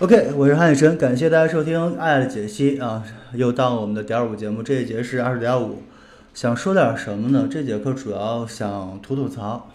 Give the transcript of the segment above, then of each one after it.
OK，我是韩雨辰，感谢大家收听《爱的解析》啊，又到了我们的点五节目，这一节是二十点五。想说点什么呢？这节课主要想吐吐槽。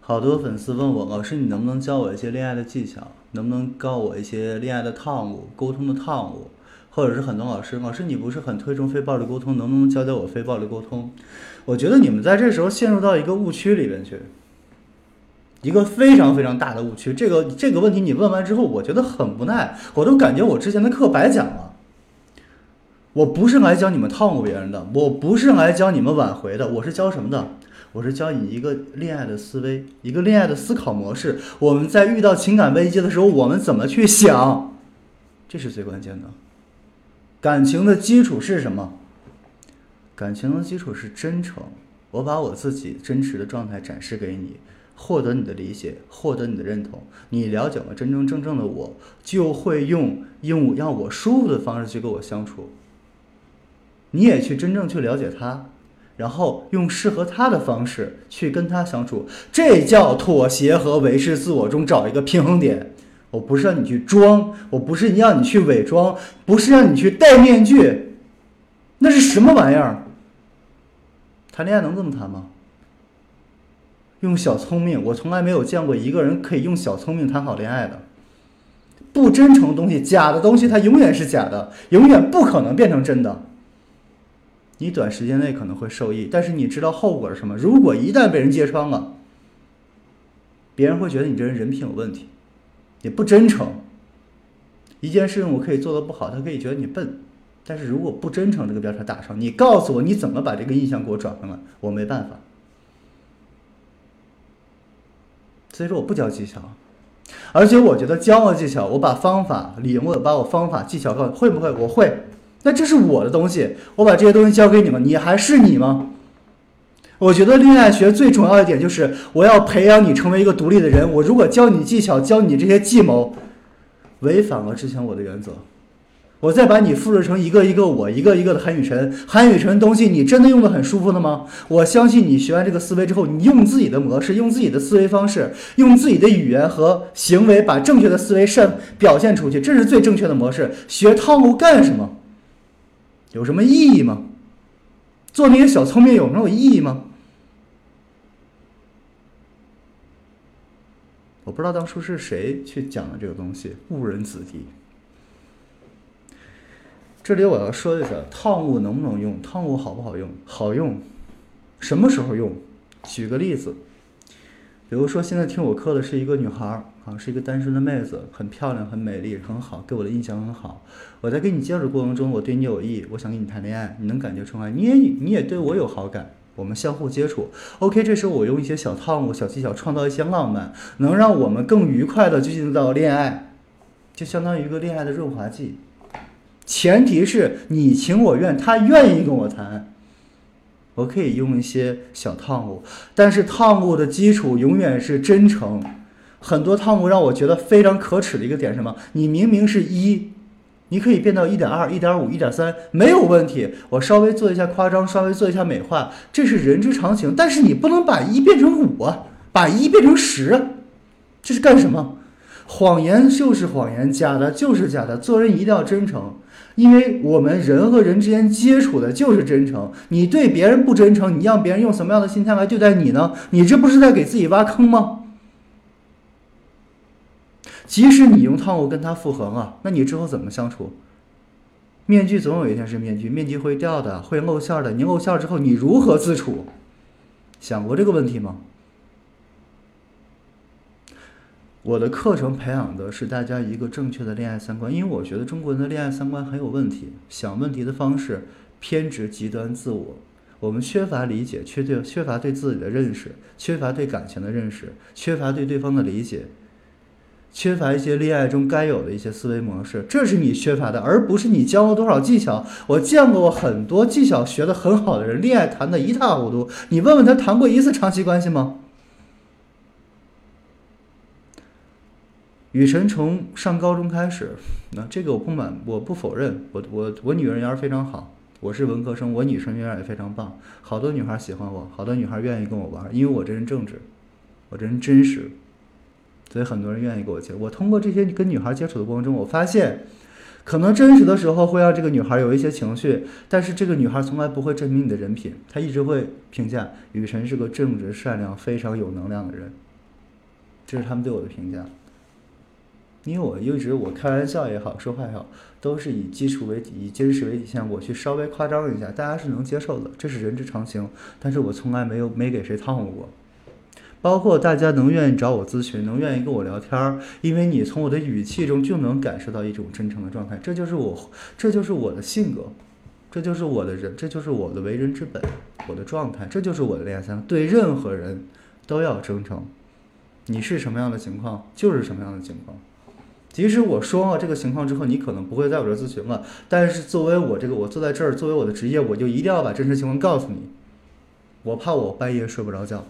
好多粉丝问我，老师你能不能教我一些恋爱的技巧？能不能教我一些恋爱的套路、沟通的套路？或者是很多老师，老师你不是很推崇非暴力沟通，能不能教教我非暴力沟通？我觉得你们在这时候陷入到一个误区里面去，一个非常非常大的误区。这个这个问题你问完之后，我觉得很无奈，我都感觉我之前的课白讲了。我不是来教你们套路别人的，我不是来教你们挽回的，我是教什么的？我是教你一个恋爱的思维，一个恋爱的思考模式。我们在遇到情感危机的时候，我们怎么去想？这是最关键的。感情的基础是什么？感情的基础是真诚。我把我自己真实的状态展示给你，获得你的理解，获得你的认同。你了解了真真正正的我，就会用用让我舒服的方式去跟我相处。你也去真正去了解他，然后用适合他的方式去跟他相处，这叫妥协和维持自我中找一个平衡点。我不是让你去装，我不是让你去伪装，不是让你去戴面具，那是什么玩意儿？谈恋爱能这么谈吗？用小聪明，我从来没有见过一个人可以用小聪明谈好恋爱的。不真诚的东西，假的东西，它永远是假的，永远不可能变成真的。你短时间内可能会受益，但是你知道后果是什么？如果一旦被人揭穿了，别人会觉得你这人人品有问题。你不真诚，一件事情我可以做的不好，他可以觉得你笨，但是如果不真诚这个标签打上，你告诉我你怎么把这个印象给我转回来，我没办法。所以说我不教技巧，而且我觉得教了技巧，我把方法理论，把我方法技巧告诉会不会？我会，那这是我的东西，我把这些东西教给你们，你还是你吗？我觉得恋爱学最重要一点就是，我要培养你成为一个独立的人。我如果教你技巧，教你这些计谋，违反了之前我的原则，我再把你复制成一个一个我，一个一个的韩雨辰。韩雨辰东西，你真的用的很舒服的吗？我相信你学完这个思维之后，你用自己的模式，用自己的思维方式，用自己的语言和行为，把正确的思维善表现出去，这是最正确的模式。学套路干什么？有什么意义吗？做那些小聪明有没有意义吗？我不知道当初是谁去讲的这个东西，误人子弟。这里我要说一下，套路能不能用？套路好不好用？好用，什么时候用？举个例子，比如说现在听我课的是一个女孩儿啊，是一个单身的妹子，很漂亮，很美丽，很好，给我的印象很好。我在跟你接触过程中，我对你有意，我想跟你谈恋爱，你能感觉出来，你也你也对我有好感。我们相互接触，OK，这时候我用一些小套路、小技巧，创造一些浪漫，能让我们更愉快的进行到恋爱，就相当于一个恋爱的润滑剂。前提是你情我愿，他愿意跟我谈，我可以用一些小套路，但是套路的基础永远是真诚。很多套路让我觉得非常可耻的一个点，什么？你明明是一。你可以变到一点二、一点五、一点三，没有问题。我稍微做一下夸张，稍微做一下美化，这是人之常情。但是你不能把一变成五啊，把一变成十啊，这是干什么？谎言就是谎言，假的就是假的。做人一定要真诚，因为我们人和人之间接触的就是真诚。你对别人不真诚，你让别人用什么样的心态来对待你呢？你这不是在给自己挖坑吗？即使你用套路跟他复合了，那你之后怎么相处？面具总有一天是面具，面具会掉的，会露馅的。你露馅之后，你如何自处？想过这个问题吗？我的课程培养的是大家一个正确的恋爱三观，因为我觉得中国人的恋爱三观很有问题，想问题的方式偏执、极端、自我。我们缺乏理解，缺对缺乏对自己的认识，缺乏对感情的认识，缺乏对对方的理解。缺乏一些恋爱中该有的一些思维模式，这是你缺乏的，而不是你教了多少技巧。我见过很多技巧学得很好的人，恋爱谈得一塌糊涂。你问问他谈过一次长期关系吗？雨辰从上高中开始，那这个我不满，我不否认，我我我女人缘非常好，我是文科生，我女生缘也非常棒，好多女孩喜欢我，好多女孩愿意跟我玩，因为我这人正直，我这人真实。所以很多人愿意跟我接。我通过这些跟女孩接触的过程中，我发现，可能真实的时候会让这个女孩有一些情绪，但是这个女孩从来不会证明你的人品，她一直会评价雨辰是个正直、善良、非常有能量的人。这是他们对我的评价。因为我一直我开玩笑也好，说话也好，都是以基础为以真实为底线，我去稍微夸张一下，大家是能接受的，这是人之常情。但是我从来没有没给谁套路过，包括大家能愿意找我咨询，能愿意跟我聊天儿，因为你从我的语气中就能感受到一种真诚的状态，这就是我，这就是我的性格，这就是我的人，这就是我的为人之本，我的状态，这就是我的恋爱三，对任何人都要真诚。你是什么样的情况，就是什么样的情况。即使我说了这个情况之后，你可能不会在我这咨询了，但是作为我这个我坐在这儿，作为我的职业，我就一定要把真实情况告诉你。我怕我半夜睡不着觉。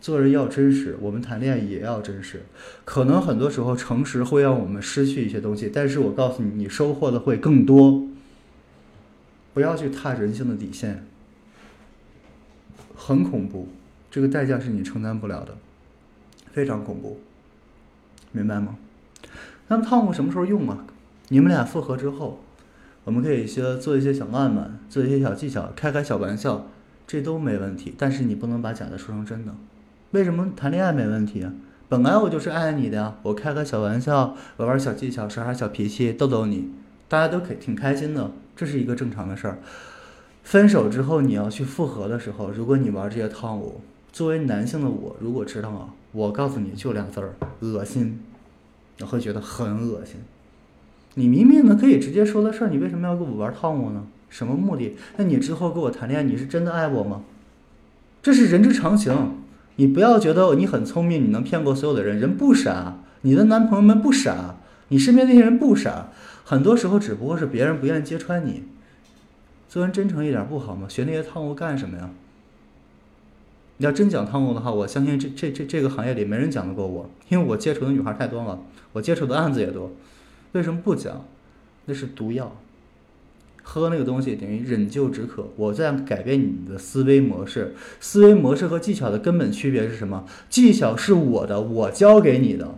做人要真实，我们谈恋爱也要真实。可能很多时候诚实会让我们失去一些东西，但是我告诉你，你收获的会更多。不要去踏人性的底线，很恐怖，这个代价是你承担不了的，非常恐怖，明白吗？那么套路什么时候用啊？你们俩复合之后，我们可以些做一些小浪漫，做一些小技巧，开开小玩笑，这都没问题。但是你不能把假的说成真的。为什么谈恋爱没问题啊？本来我就是爱你的呀，我开个小玩笑，玩玩小技巧，耍耍小脾气，逗逗你，大家都可挺开心的，这是一个正常的事儿。分手之后你要去复合的时候，如果你玩这些套路，作为男性的我，如果知道啊，我告诉你就俩字儿：恶心。你会觉得很恶心。你明明呢可以直接说的事儿，你为什么要跟我玩套路呢？什么目的？那你之后跟我谈恋爱，你是真的爱我吗？这是人之常情。你不要觉得你很聪明，你能骗过所有的人。人不傻，你的男朋友们不傻，你身边那些人不傻。很多时候只不过是别人不愿意揭穿你。做人真诚一点不好吗？学那些套路干什么呀？你要真讲套路的话，我相信这这这这个行业里没人讲得过我，因为我接触的女孩太多了，我接触的案子也多。为什么不讲？那是毒药，喝那个东西等于忍鸩止渴。我在改变你的思维模式，思维模式和技巧的根本区别是什么？技巧是我的，我教给你的，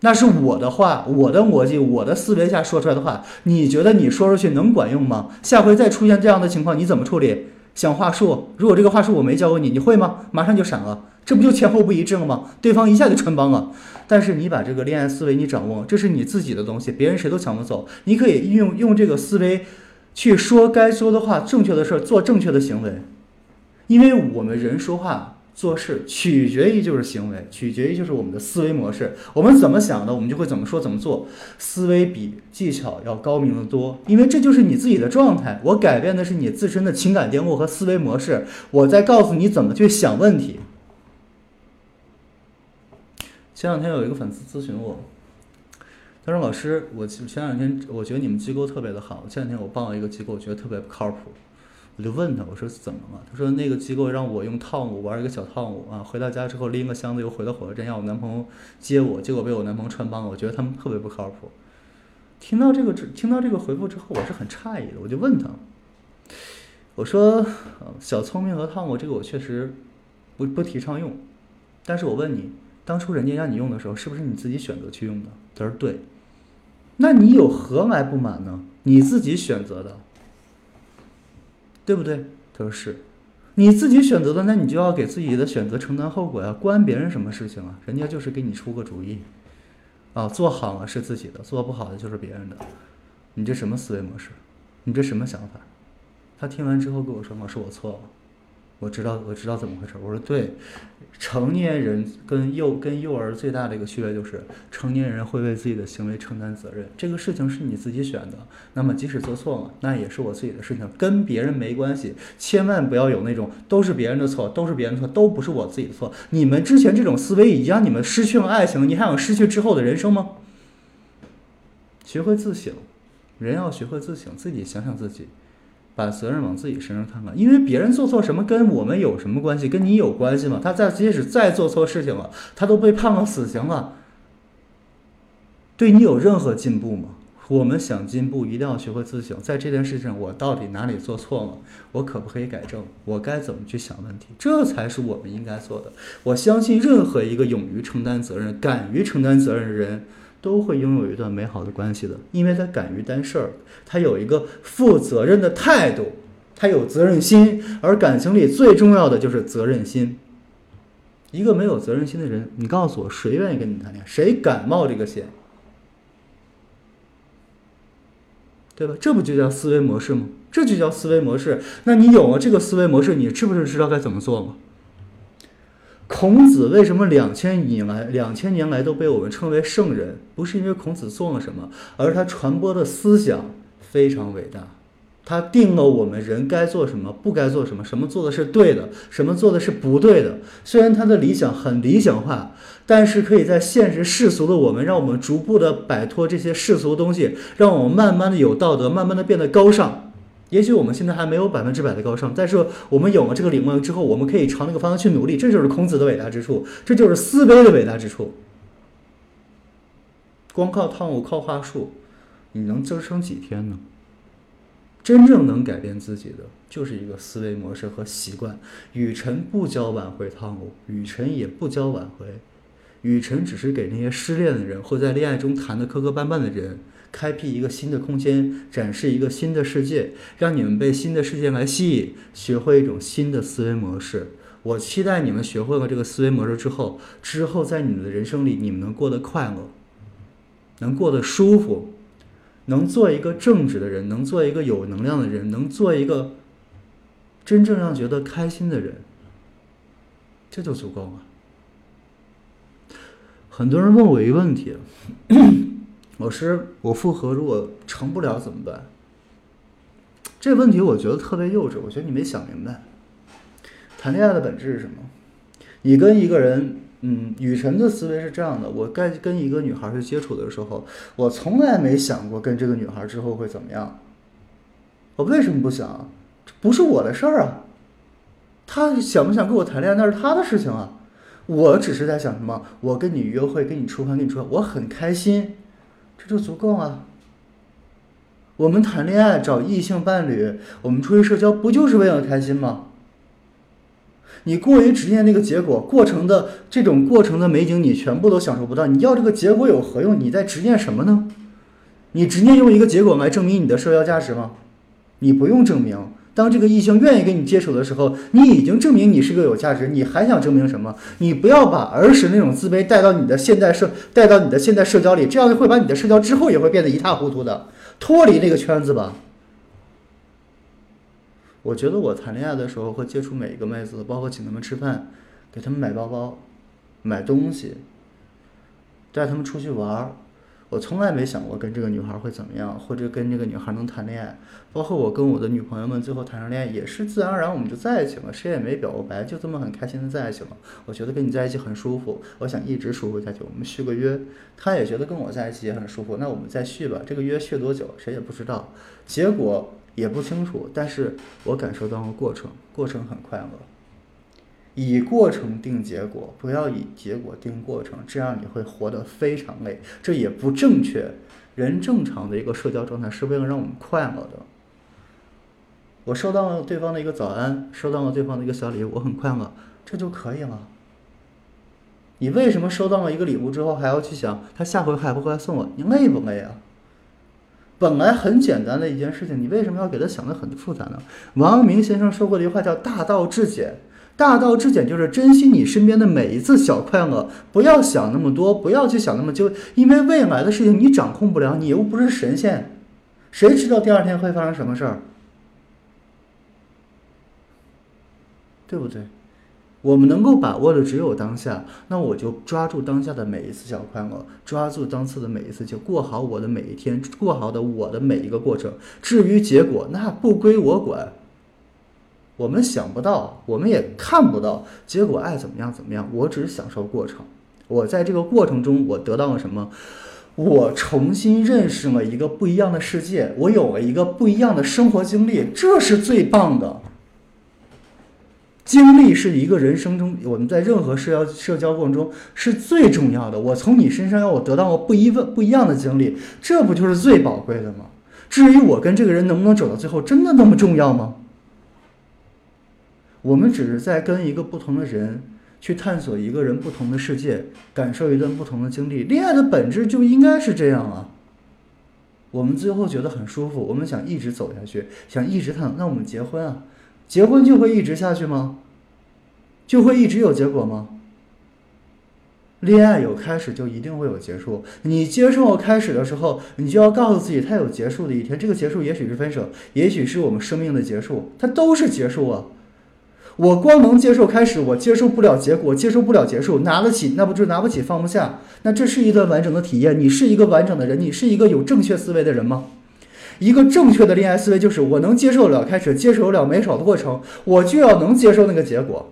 那是我的话，我的逻辑，我的思维下说出来的话。你觉得你说出去能管用吗？下回再出现这样的情况，你怎么处理？想话术，如果这个话术我没教过你，你会吗？马上就闪了，这不就前后不一致了吗？对方一下就穿帮了。但是你把这个恋爱思维你掌握，这是你自己的东西，别人谁都抢不走。你可以用用这个思维去说该说的话，正确的事儿，做正确的行为，因为我们人说话。做事取决于就是行为，取决于就是我们的思维模式。我们怎么想的，我们就会怎么说怎么做。思维比技巧要高明的多，因为这就是你自己的状态。我改变的是你自身的情感电路和思维模式。我在告诉你怎么去想问题。前两天有一个粉丝咨询我，他说：“老师，我前两天我觉得你们机构特别的好。前两天我报了一个机构，我觉得特别不靠谱。”我就问他，我说怎么了？他说那个机构让我用汤姆玩一个小套路啊，回到家之后拎个箱子又回到火车站，让我男朋友接我，结果被我男朋友穿帮了。我觉得他们特别不靠谱。听到这个听到这个回复之后，我是很诧异的。我就问他，我说小聪明和汤姆这个我确实不不提倡用，但是我问你，当初人家让你用的时候，是不是你自己选择去用的？他说对。那你有何来不满呢？你自己选择的。对不对？他说是，你自己选择的，那你就要给自己的选择承担后果呀，关别人什么事情啊？人家就是给你出个主意，啊，做好了是自己的，做不好的就是别人的，你这什么思维模式？你这什么想法？他听完之后跟我说：“老师，我错了。”我知道，我知道怎么回事。我说对，成年人跟幼跟幼儿最大的一个区别就是，成年人会为自己的行为承担责任。这个事情是你自己选的，那么即使做错了，那也是我自己的事情，跟别人没关系。千万不要有那种都是别人的错，都是别人的错，都不是我自己的错。你们之前这种思维已经让你们失去了爱情，你还想失去之后的人生吗？学会自省，人要学会自省，自己想想自己。把责任往自己身上看看，因为别人做错什么跟我们有什么关系？跟你有关系吗？他在即使再做错事情了，他都被判了死刑了，对你有任何进步吗？我们想进步，一定要学会自省。在这件事情上，我到底哪里做错了？我可不可以改正？我该怎么去想问题？这才是我们应该做的。我相信，任何一个勇于承担责任、敢于承担责任的人，都会拥有一段美好的关系的。因为他敢于担事儿，他有一个负责任的态度，他有责任心。而感情里最重要的就是责任心。一个没有责任心的人，你告诉我，谁愿意跟你谈恋爱？谁敢冒这个险？对吧？这不就叫思维模式吗？这就叫思维模式。那你有了这个思维模式，你是不是知道该怎么做吗？孔子为什么两千以来两千年来都被我们称为圣人？不是因为孔子做了什么，而是他传播的思想非常伟大。他定了我们人该做什么，不该做什么，什么做的是对的，什么做的是不对的。虽然他的理想很理想化，但是可以在现实世俗的我们，让我们逐步的摆脱这些世俗的东西，让我们慢慢的有道德，慢慢的变得高尚。也许我们现在还没有百分之百的高尚，但是我们有了这个领悟之后，我们可以朝那个方向去努力。这就是孔子的伟大之处，这就是思维的伟大之处。光靠套路、靠话术，你能支撑几天呢？真正能改变自己的，就是一个思维模式和习惯。雨辰不教挽回套路，雨辰也不教挽回，雨辰只是给那些失恋的人或在恋爱中谈的磕磕绊绊的人，开辟一个新的空间，展示一个新的世界，让你们被新的世界来吸引，学会一种新的思维模式。我期待你们学会了这个思维模式之后，之后在你们的人生里，你们能过得快乐，能过得舒服。能做一个正直的人，能做一个有能量的人，能做一个真正让觉得开心的人，这就足够了。很多人问我一个问题：老师，我复合如果成不了怎么办？这问题我觉得特别幼稚，我觉得你没想明白。谈恋爱的本质是什么？你跟一个人。嗯，雨辰的思维是这样的：我该跟一个女孩去接触的时候，我从来没想过跟这个女孩之后会怎么样。我为什么不想？这不是我的事儿啊。他想不想跟我谈恋爱那是他的事情啊。我只是在想什么？我跟你约会，跟你吃饭，跟你说，我很开心，这就足够了。我们谈恋爱找异性伴侣，我们出去社交，不就是为了开心吗？你过于执念那个结果，过程的这种过程的美景，你全部都享受不到。你要这个结果有何用？你在执念什么呢？你执念用一个结果来证明你的社交价值吗？你不用证明。当这个异性愿意跟你接触的时候，你已经证明你是个有价值。你还想证明什么？你不要把儿时那种自卑带到你的现代社，带到你的现代社交里，这样会把你的社交之后也会变得一塌糊涂的。脱离那个圈子吧。我觉得我谈恋爱的时候会接触每一个妹子，包括请她们吃饭，给她们买包包、买东西，带她们出去玩儿。我从来没想过跟这个女孩会怎么样，或者跟这个女孩能谈恋爱。包括我跟我的女朋友们最后谈上恋爱，也是自然而然我们就在一起了，谁也没表过白，就这么很开心的在一起了。我觉得跟你在一起很舒服，我想一直舒服下去。我们续个约，她也觉得跟我在一起也很舒服，那我们再续吧。这个约续多久，谁也不知道。结果。也不清楚，但是我感受到了过程，过程很快乐。以过程定结果，不要以结果定过程，这样你会活得非常累，这也不正确。人正常的一个社交状态是为了让我们快乐的。我收到了对方的一个早安，收到了对方的一个小礼物，我很快乐，这就可以了。你为什么收到了一个礼物之后还要去想他下回还不会来送我？你累不累啊？本来很简单的一件事情，你为什么要给他想的很复杂呢？王阳明先生说过的一句话叫“大道至简”，大道至简就是珍惜你身边的每一次小快乐，不要想那么多，不要去想那么久，因为未来的事情你掌控不了，你又不是神仙，谁知道第二天会发生什么事儿？对不对？我们能够把握的只有当下，那我就抓住当下的每一次小快乐，抓住当次的每一次，就过好我的每一天，过好的我的每一个过程。至于结果，那不归我管。我们想不到，我们也看不到结果，爱怎么样怎么样。我只是享受过程。我在这个过程中，我得到了什么？我重新认识了一个不一样的世界，我有了一个不一样的生活经历，这是最棒的。经历是一个人生中我们在任何社交社交过程中是最重要的。我从你身上让我得到了不一问不一样的经历，这不就是最宝贵的吗？至于我跟这个人能不能走到最后，真的那么重要吗？我们只是在跟一个不同的人去探索一个人不同的世界，感受一段不同的经历。恋爱的本质就应该是这样啊。我们最后觉得很舒服，我们想一直走下去，想一直探，那我们结婚啊。结婚就会一直下去吗？就会一直有结果吗？恋爱有开始就一定会有结束。你接受开始的时候，你就要告诉自己，它有结束的一天。这个结束也许是分手，也许是我们生命的结束，它都是结束啊。我光能接受开始，我接受不了结果，接受不了结束，拿得起那不就拿不起放不下？那这是一段完整的体验。你是一个完整的人，你是一个有正确思维的人吗？一个正确的恋爱思维就是我能接受了开始，接受了美好的过程，我就要能接受那个结果。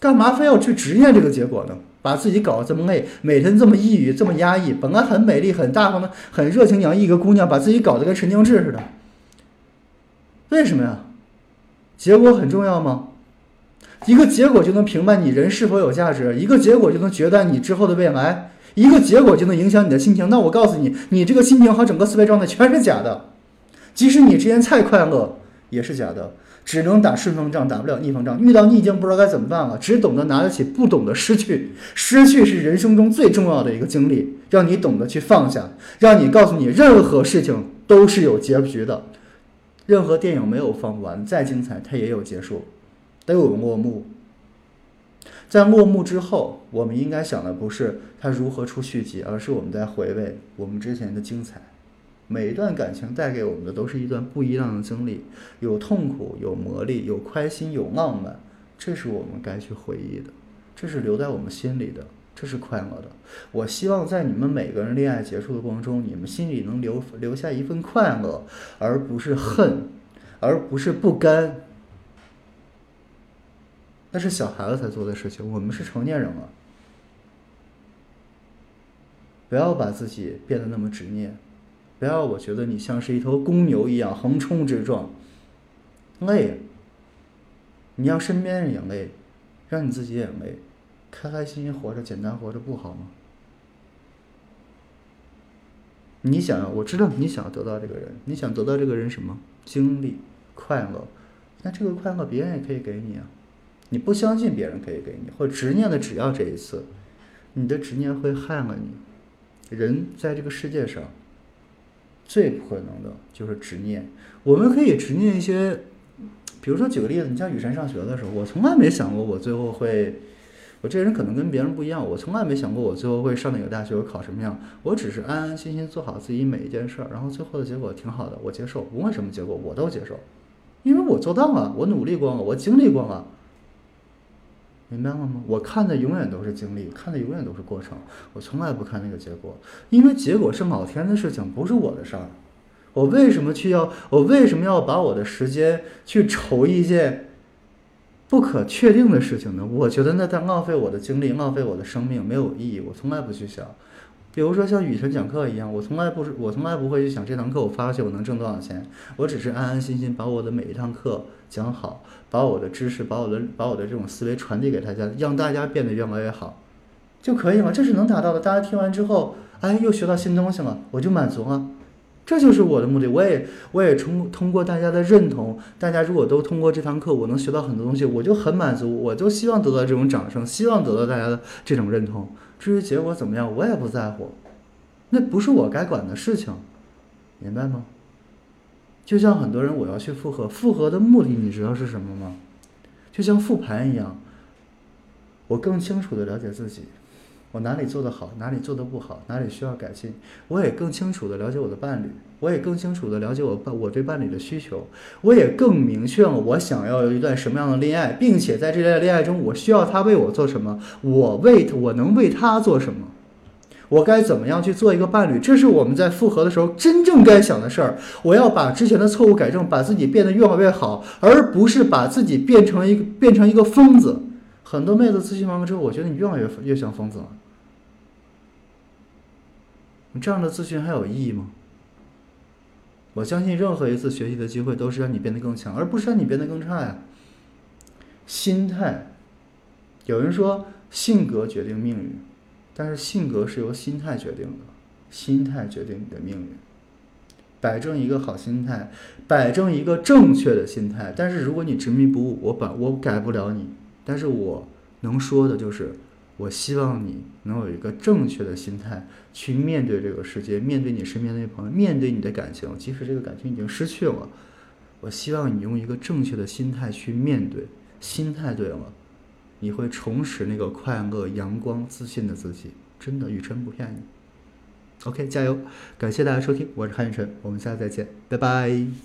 干嘛非要去执念这个结果呢？把自己搞得这么累，每天这么抑郁，这么压抑。本来很美丽、很大方的、很热情洋溢一个姑娘，把自己搞得跟神经质似的。为什么呀？结果很重要吗？一个结果就能评判你人是否有价值，一个结果就能决断你之后的未来，一个结果就能影响你的心情。那我告诉你，你这个心情和整个思维状态全是假的。即使你之前再快乐，也是假的，只能打顺风仗，打不了逆风仗。遇到逆境不知道该怎么办了，只懂得拿得起，不懂得失去。失去是人生中最重要的一个经历，让你懂得去放下，让你告诉你，任何事情都是有结局的。任何电影没有放完，再精彩它也有结束，都有落幕。在落幕之后，我们应该想的不是它如何出续集，而是我们在回味我们之前的精彩。每一段感情带给我们的都是一段不一样的经历，有痛苦，有磨砺，有开心，有浪漫，这是我们该去回忆的，这是留在我们心里的，这是快乐的。我希望在你们每个人恋爱结束的过程中，你们心里能留留下一份快乐，而不是恨，而不是不甘。那是小孩子才做的事情，我们是成年人了，不要把自己变得那么执念。不要，我觉得你像是一头公牛一样横冲直撞，累。你让身边人也累，让你自己也累，开开心心活着，简单活着不好吗？你想要，我知道你想要得到这个人，你想得到这个人什么？经历、快乐。那这个快乐别人也可以给你啊。你不相信别人可以给你，或执念的只要这一次，你的执念会害了你。人在这个世界上。最不可能的就是执念。我们可以执念一些，比如说举个例子，你像雨山上学的时候，我从来没想过我最后会，我这人可能跟别人不一样，我从来没想过我最后会上哪个大学，我考什么样。我只是安安心心做好自己每一件事儿，然后最后的结果挺好的，我接受，无论什么结果我都接受，因为我做到了，我努力过了，我经历过了。明白了吗？我看的永远都是经历，看的永远都是过程，我从来不看那个结果，因为结果是老天的事情，不是我的事儿。我为什么去要？我为什么要把我的时间去愁一件不可确定的事情呢？我觉得那在浪费我的精力，浪费我的生命，没有意义。我从来不去想。比如说像雨辰讲课一样，我从来不是，我从来不会去想这堂课我发出去我能挣多少钱，我只是安安心心把我的每一堂课讲好。把我的知识，把我的把我的这种思维传递给大家，让大家变得越来越好，就可以了。这是能达到的。大家听完之后，哎，又学到新东西了，我就满足了。这就是我的目的。我也我也通通过大家的认同，大家如果都通过这堂课，我能学到很多东西，我就很满足。我就希望得到这种掌声，希望得到大家的这种认同。至于结果怎么样，我也不在乎，那不是我该管的事情，明白吗？就像很多人，我要去复合，复合的目的你知道是什么吗？就像复盘一样，我更清楚的了解自己，我哪里做的好，哪里做的不好，哪里需要改进。我也更清楚的了解我的伴侣，我也更清楚的了解我伴我对伴侣的需求，我也更明确了我想要一段什么样的恋爱，并且在这段恋爱中，我需要他为我做什么，我为我能为他做什么。我该怎么样去做一个伴侣？这是我们在复合的时候真正该想的事儿。我要把之前的错误改正，把自己变得越来越好，而不是把自己变成一个变成一个疯子。很多妹子咨询完了之后，我觉得你越来越越像疯子了。这样的咨询还有意义吗？我相信任何一次学习的机会都是让你变得更强，而不是让你变得更差呀。心态。有人说性格决定命运，但是性格是由心态决定的，心态决定你的命运。摆正一个好心态，摆正一个正确的心态。但是如果你执迷不悟，我把我改不了你，但是我能说的就是，我希望你能有一个正确的心态去面对这个世界，面对你身边那些朋友，面对你的感情，即使这个感情已经失去了，我希望你用一个正确的心态去面对。心态对了，你会重拾那个快乐、阳光、自信的自己。真的，雨辰不骗你。OK，加油！感谢大家收听，我是韩雨辰，我们下次再见，拜拜。